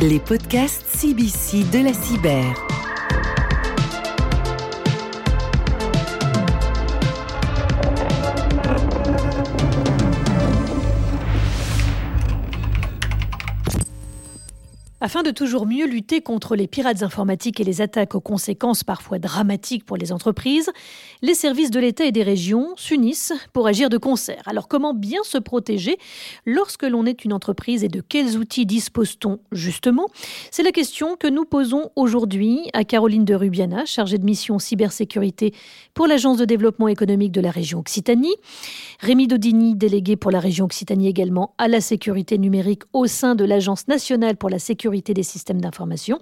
Les podcasts CBC de la cyber. Afin de toujours mieux lutter contre les pirates informatiques et les attaques aux conséquences parfois dramatiques pour les entreprises, les services de l'État et des régions s'unissent pour agir de concert. Alors comment bien se protéger lorsque l'on est une entreprise et de quels outils dispose-t-on justement? C'est la question que nous posons aujourd'hui à Caroline de Rubiana, chargée de mission cybersécurité pour l'Agence de développement économique de la région Occitanie, Rémi Dodini, délégué pour la région Occitanie également à la sécurité numérique au sein de l'Agence nationale pour la sécurité des systèmes d'information,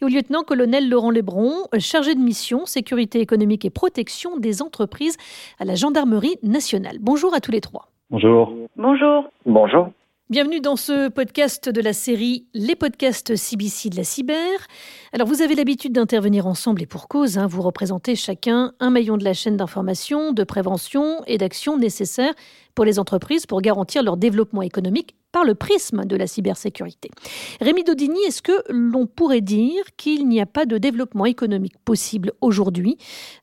et au lieutenant-colonel Laurent Lebron, chargé de mission sécurité économique et protection des entreprises à la gendarmerie nationale. Bonjour à tous les trois. Bonjour. Bonjour. Bonjour. Bienvenue dans ce podcast de la série Les podcasts CBC de la cyber. Alors vous avez l'habitude d'intervenir ensemble et pour cause, hein, vous représentez chacun un maillon de la chaîne d'information, de prévention et d'action nécessaires pour les entreprises pour garantir leur développement économique par le prisme de la cybersécurité. Rémi Dodini, est-ce que l'on pourrait dire qu'il n'y a pas de développement économique possible aujourd'hui,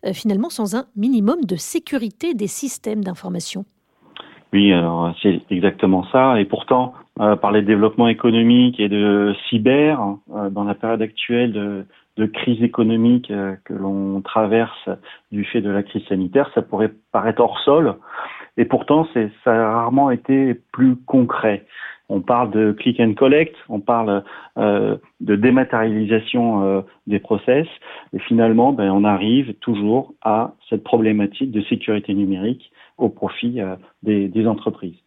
euh, finalement sans un minimum de sécurité des systèmes d'information? Oui, alors c'est exactement ça. Et pourtant, euh, parler de développement économique et de cyber euh, dans la période actuelle de, crise économique euh, que l'on traverse du fait de la crise sanitaire, ça pourrait paraître hors sol. Et pourtant, c'est ça a rarement été plus concret. On parle de click and collect, on parle de dématérialisation des process, et finalement, ben, on arrive toujours à cette problématique de sécurité numérique au profit euh, des, entreprises.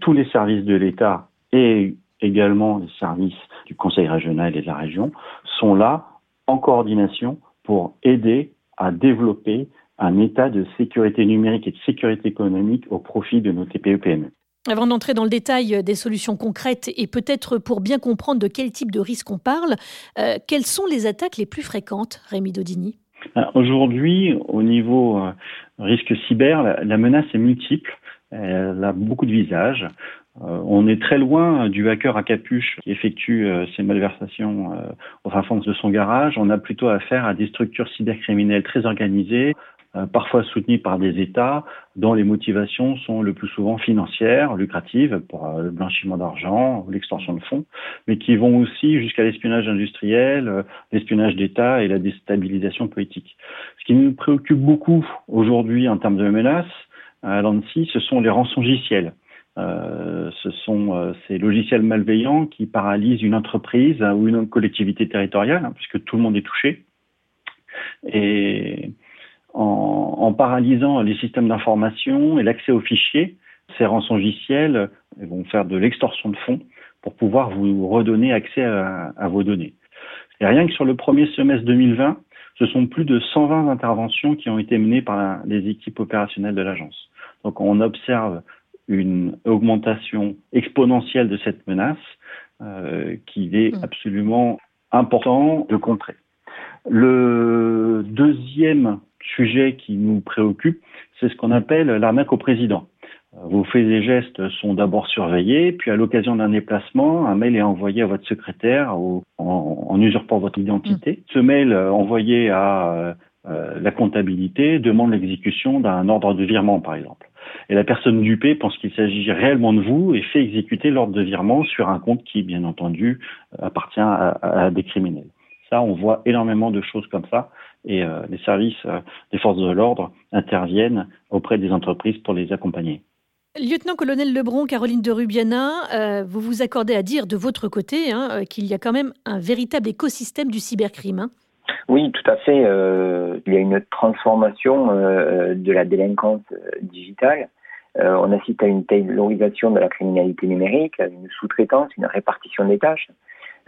Tous les services de l'État et également les services du Conseil régional et de la région sont là en coordination pour aider à développer un état de sécurité numérique et de sécurité économique au profit de nos TPE-PME. Avant d'entrer dans le détail des solutions concrètes et peut-être pour bien comprendre de quel type de risque on parle, euh, quelles sont les attaques les plus fréquentes, Rémi Dodini? Aujourd'hui, au niveau euh, risque cyber, la, menace est multiple. Elle a beaucoup de visages. Euh, on est très loin du hacker à capuche qui effectue euh, ses malversations euh, au fin fond de son garage. On a plutôt affaire à des structures cybercriminelles très organisées, euh, parfois soutenues par des États dont les motivations sont le plus souvent financières, lucratives pour euh, le blanchiment d'argent ou l'extension de fonds, mais qui vont aussi jusqu'à l'espionnage industriel, euh, l'espionnage d'État et la déstabilisation politique. Ce qui nous préoccupe beaucoup aujourd'hui en termes de menaces à l'ANSI, ce sont les rançongiciels. Euh, ce sont ces logiciels malveillants qui paralysent une entreprise ou une collectivité territoriale, hein, puisque tout le monde est touché. Et en, en paralysant les systèmes d'information et l'accès aux fichiers, ces rançongiciels vont faire de l'extorsion de fonds pour pouvoir vous redonner accès à, à vos données. Et rien que sur le premier semestre 2020, ce sont plus de 120 interventions qui ont été menées par les équipes opérationnelles de l'agence. Donc on observe une augmentation exponentielle de cette menace euh, qu'il est mmh. absolument important de contrer. Le deuxième sujet qui nous préoccupe, c'est ce qu'on appelle l'arnaque au président. Euh, vos faits et gestes sont d'abord surveillés, puis à l'occasion d'un déplacement, un mail est envoyé à votre secrétaire en, en, usurpant votre identité. Mmh. Ce mail euh, envoyé à euh, la comptabilité demande l'exécution d'un ordre de virement, par exemple. Et la personne dupée pense qu'il s'agit réellement de vous et fait exécuter l'ordre de virement sur un compte qui, bien entendu, appartient à, à des criminels. Ça, on voit énormément de choses comme ça et euh, les services euh, des forces de l'ordre interviennent auprès des entreprises pour les accompagner. Lieutenant-colonel Lebron, Caroline de Rubiana, euh, vous vous accordez à dire de votre côté hein, qu'il y a quand même un véritable écosystème du cybercrime. Hein. oui, tout à fait. il y a une transformation de la délinquance digitale. on assiste à une taylorisation de la criminalité numérique, à une sous-traitance, une répartition des tâches.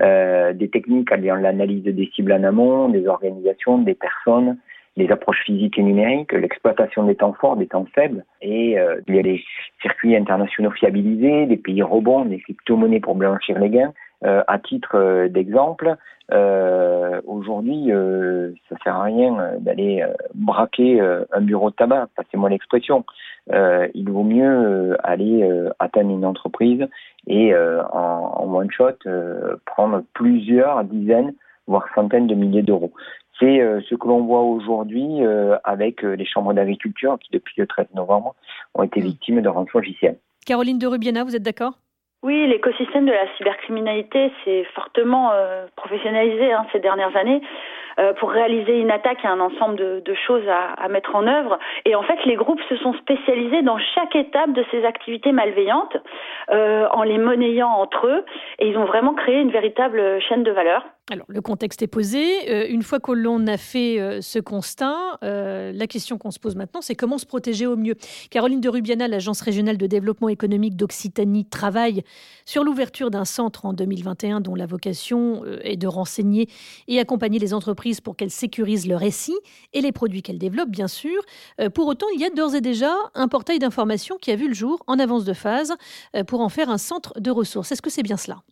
Euh, des techniques alliant l'analyse des cibles en amont, des organisations, des personnes, les approches physiques et numériques, l'exploitation des temps forts, des temps faibles, et euh, il y a des circuits internationaux fiabilisés, des pays rebonds, des crypto-monnaies pour blanchir les gains, Euh, à titre d'exemple, euh, aujourd'hui, euh, ça sert à rien d'aller braquer un bureau de tabac, passez-moi l'expression. il vaut mieux aller atteindre une entreprise et en, en one shot prendre plusieurs dizaines, voire centaines de milliers d'euros. C'est ce que l'on voit aujourd'hui avec les chambres d'agriculture qui, depuis le 13 novembre, ont été mmh. victimes de rançon logiciel. Caroline de Rubiena, vous êtes d'accord? Oui, l'écosystème de la cybercriminalité s'est fortement euh, professionnalisé hein, ces dernières années. Euh, pour réaliser une attaque, a un ensemble de, choses à, à, mettre en œuvre. Et en fait, les groupes se sont spécialisés dans chaque étape de ces activités malveillantes, euh, en les monnayant entre eux. Et ils ont vraiment créé une véritable chaîne de valeur. Alors, le contexte est posé. Euh, une fois que l'on a fait euh, ce constat, euh, la question qu'on se pose maintenant, c'est comment se protéger au mieux. Caroline de Rubiana, l'Agence régionale de développement économique d'Occitanie, travaille sur l'ouverture d'un centre en 2021 dont la vocation est de renseigner et accompagner les entreprises pour qu'elles sécurisent le récit et les produits qu'elles développent, bien sûr. Pour autant, il y a d'ores et déjà un portail d'information qui a vu le jour en avance de phase pour en faire un centre de ressources. Est-ce que c'est bien cela?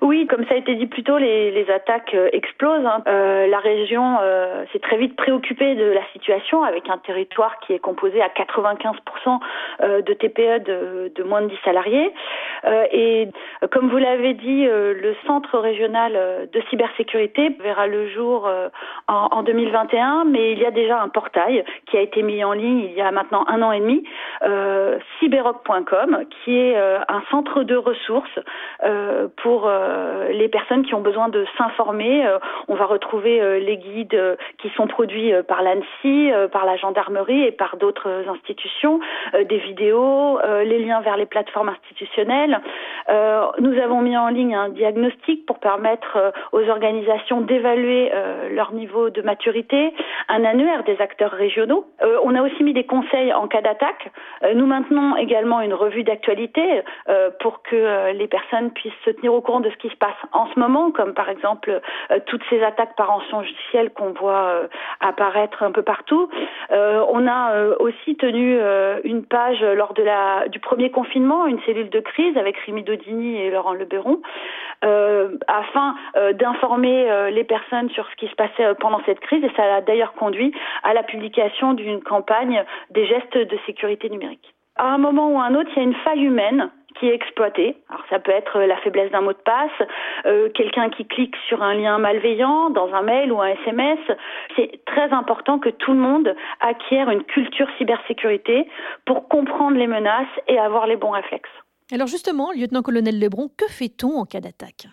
Oui, comme ça a été dit plus tôt, les, les attaques euh, explosent. Hein. Euh, la région euh, s'est très vite préoccupée de la situation avec un territoire qui est composé à 95% euh, de TPE de, de, moins de 10 salariés. Euh, et comme vous l'avez dit, le Centre régional de cybersécurité verra le jour en, en, 2021, mais il y a déjà un portail qui a été mis en ligne il y a maintenant un an et demi, cyberoc.com, qui est un centre de ressources pour euh, les personnes qui ont besoin de s'informer. Euh, on va retrouver euh, les guides qui sont produits par l'ANSI, par la gendarmerie et par d'autres institutions, des vidéos, les liens vers les plateformes institutionnelles. nous avons mis en ligne un diagnostic pour permettre aux organisations d'évaluer leur niveau de maturité, un annuaire des acteurs régionaux. on a aussi mis des conseils en cas d'attaque. nous maintenons également une revue d'actualité pour que les personnes puissent se tenir au courant de ce qui se passe en ce moment, comme par exemple euh, toutes ces attaques par rançongiciel qu'on voit euh, apparaître un peu partout. Euh, on a aussi tenu une page lors de la, du premier confinement, une cellule de crise avec Rémi Dodini et Laurent Leberon, afin d'informer les personnes sur ce qui se passait pendant cette crise. Et ça a d'ailleurs conduit à la publication d'une campagne des gestes de sécurité numérique. À un moment ou à un autre, il y a une faille humaine qui est exploité. Alors ça peut être la faiblesse d'un mot de passe, euh, quelqu'un qui clique sur un lien malveillant dans un mail ou un SMS. C'est très important que tout le monde acquiert une culture cybersécurité pour comprendre les menaces et avoir les bons réflexes. Alors justement, lieutenant-colonel Lebron, que fait-on en cas d'attaque?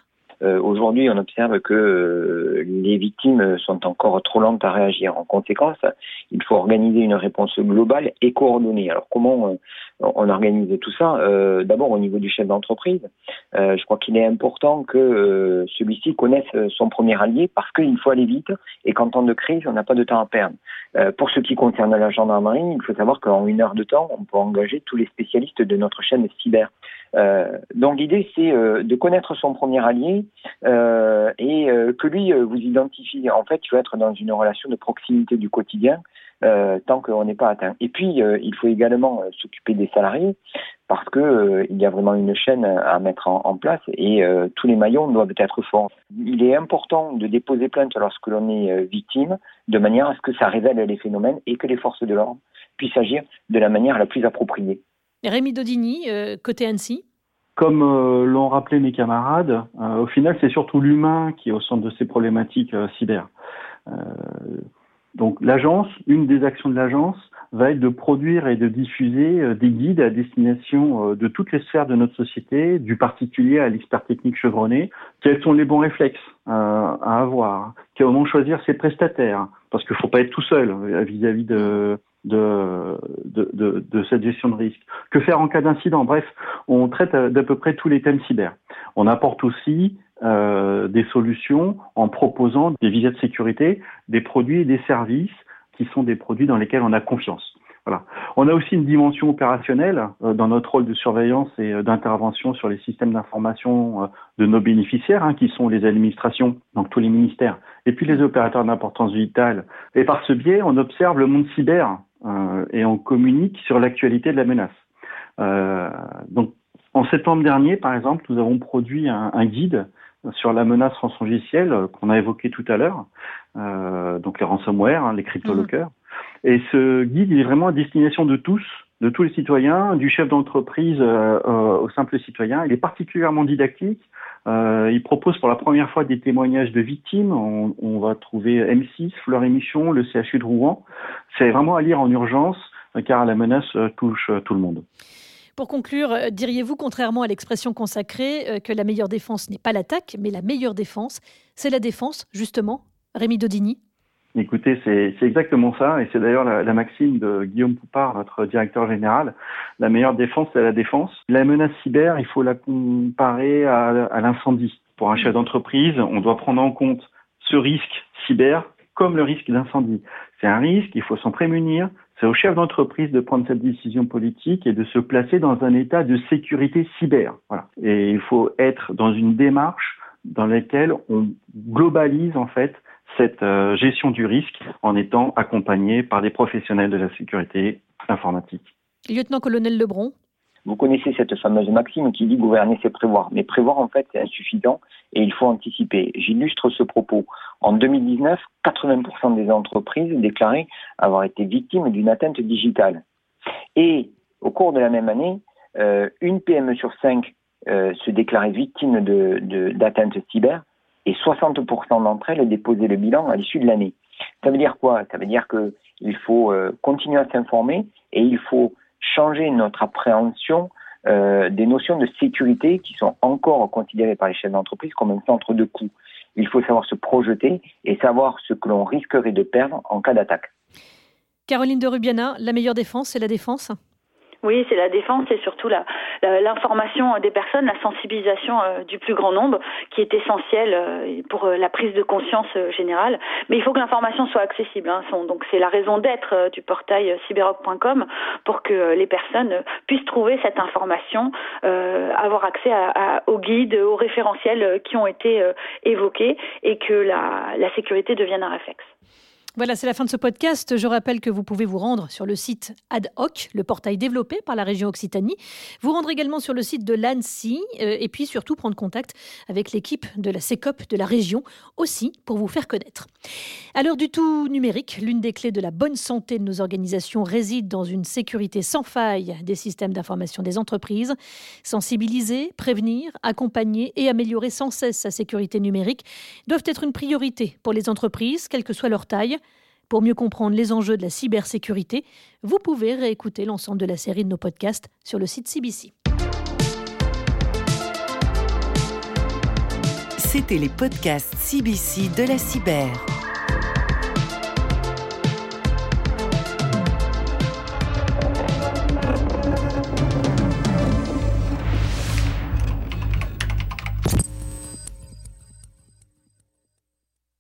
Euh, Aujourd'hui, on observe que euh, les victimes sont encore trop lentes à réagir. En conséquence, il faut organiser une réponse globale et coordonnée. Alors comment euh, on organise tout ça? Euh, D'abord au niveau du chef d'entreprise. Euh, je crois qu'il est important que celui-ci connaisse son premier allié parce qu'il faut aller vite et qu'en temps de crise, on n'a pas de temps à perdre. pour ce qui concerne la gendarmerie, il faut savoir qu'en une heure de temps, on peut engager tous les spécialistes de notre chaîne cyber. donc l'idée, c'est de connaître son premier allié et que lui vous identifie. En fait, il faut être dans une relation de proximité du quotidien euh, tant qu'on n'est pas atteint. Et puis, euh, il faut également euh, s'occuper des salariés parce que il y a vraiment une chaîne à mettre en, place et tous les maillons doivent être forts. Il est important de déposer plainte lorsque l'on est victime, de manière à ce que ça révèle les phénomènes et que les forces de l'ordre puissent agir de la manière la plus appropriée. Rémi Dodini, côté Annecy comme l'ont rappelé mes camarades, au final, c'est surtout l'humain qui est au centre de ces problématiques cyber. Donc l'agence, une des actions de l'agence va être de produire et de diffuser euh, des guides à destination euh, de toutes les sphères de notre société, du particulier à l'expert technique chevronné. Quels sont les bons réflexes euh, à avoir? Comment choisir ses prestataires? Parce qu'il ne faut pas être tout seul vis-à-vis de, de, de, de, de, cette gestion de risque. Que faire en cas d'incident? Bref, on traite d'à peu près tous les thèmes cyber. On apporte aussi euh, des solutions en proposant des visées de sécurité, des produits et des services qui sont des produits dans lesquels on a confiance. Voilà. On a aussi une dimension opérationnelle euh, dans notre rôle de surveillance et euh, d'intervention sur les systèmes d'information de nos bénéficiaires, hein, qui sont les administrations, donc tous les ministères, et puis les opérateurs d'importance vitale. Et par ce biais, on observe le monde cyber et on communique sur l'actualité de la menace. donc En septembre dernier, par exemple, nous avons produit un, guide sur la menace rançongicielle qu'on a évoqué tout à l'heure, euh, donc les ransomware, hein, les cryptolockers. Mmh. Et ce guide, il est vraiment à destination de tous, de tous les citoyens, du chef d'entreprise euh, euh, au simple citoyen. Il est particulièrement didactique. Euh, il propose pour la première fois des témoignages de victimes. On, on va trouver M6, Fleur Émission, le CHU de Rouen. C'est vraiment à lire en urgence car la menace touche tout le monde. Pour conclure, diriez-vous, contrairement à l'expression consacrée, que la meilleure défense n'est pas l'attaque, mais la meilleure défense, c'est la défense, justement Rémi Dodini? Écoutez, c'est exactement ça, et c'est d'ailleurs la, maxime de Guillaume Poupard, notre directeur général. La meilleure défense, c'est la défense. La menace cyber, il faut la comparer à, à l'incendie. Pour un chef d'entreprise, on doit prendre en compte ce risque cyber comme le risque d'incendie. C'est un risque, il faut s'en prémunir. C'est au chef d'entreprise de prendre cette décision politique et de se placer dans un état de sécurité cyber. Voilà. Et il faut être dans une démarche dans laquelle on globalise en fait cette euh, gestion du risque en étant accompagné par des professionnels de la sécurité informatique. Lieutenant-colonel Lebron vous connaissez cette fameuse maxime qui dit gouverner, c'est prévoir. Mais prévoir, en fait, c'est insuffisant et il faut anticiper. J'illustre ce propos. En 2019, 80% des entreprises déclaraient avoir été victimes d'une atteinte digitale. Et au cours de la même année, euh, une PME sur cinq euh, se déclarait victime d'atteinte de, cyber et 60% d'entre elles déposaient le bilan à l'issue de l'année. Ça veut dire quoi? Ça veut dire qu'il faut euh, continuer à s'informer et il faut changer notre appréhension euh, des notions de sécurité qui sont encore considérées par les chefs d'entreprise comme un centre de coût. Il faut savoir se projeter et savoir ce que l'on risquerait de perdre en cas d'attaque. Caroline de Rubiana, la meilleure défense, c'est la défense? Oui, c'est la défense et surtout l'information des personnes, la sensibilisation euh, du plus grand nombre qui est essentielle euh, pour euh, la prise de conscience générale. Mais il faut que l'information soit accessible. Hein. Donc c'est la raison d'être du portail cyberrock.com pour que les personnes puissent trouver cette information, avoir accès aux guides, aux référentiels qui ont été évoqués et que la sécurité devienne un réflexe. Voilà, c'est la fin de ce podcast. Je rappelle que vous pouvez vous rendre sur le site Ad hoc, le portail développé par la région Occitanie. Vous rendre également sur le site de l'ANSI euh, et puis surtout prendre contact avec l'équipe de la CECOP de la région aussi pour vous faire connaître. À l'heure du tout numérique, l'une des clés de la bonne santé de nos organisations réside dans une sécurité sans faille des systèmes d'information des entreprises. Sensibiliser, prévenir, accompagner et améliorer sans cesse sa sécurité numérique doivent être une priorité pour les entreprises, quelle que soit leur taille. Pour mieux comprendre les enjeux de la cybersécurité, vous pouvez réécouter l'ensemble de la série de nos podcasts sur le site CBC. C'était les podcasts CBC de la cyber.